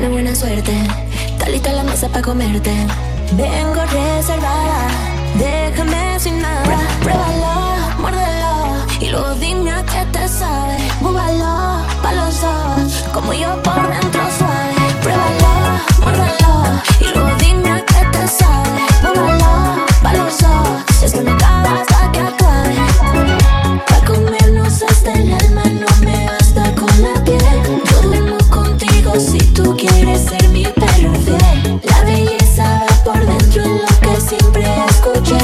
de buena suerte. Está lista la mesa para comerte. Vengo reservado. ser mi perro fiel. La belleza va por dentro, es lo que siempre escuché.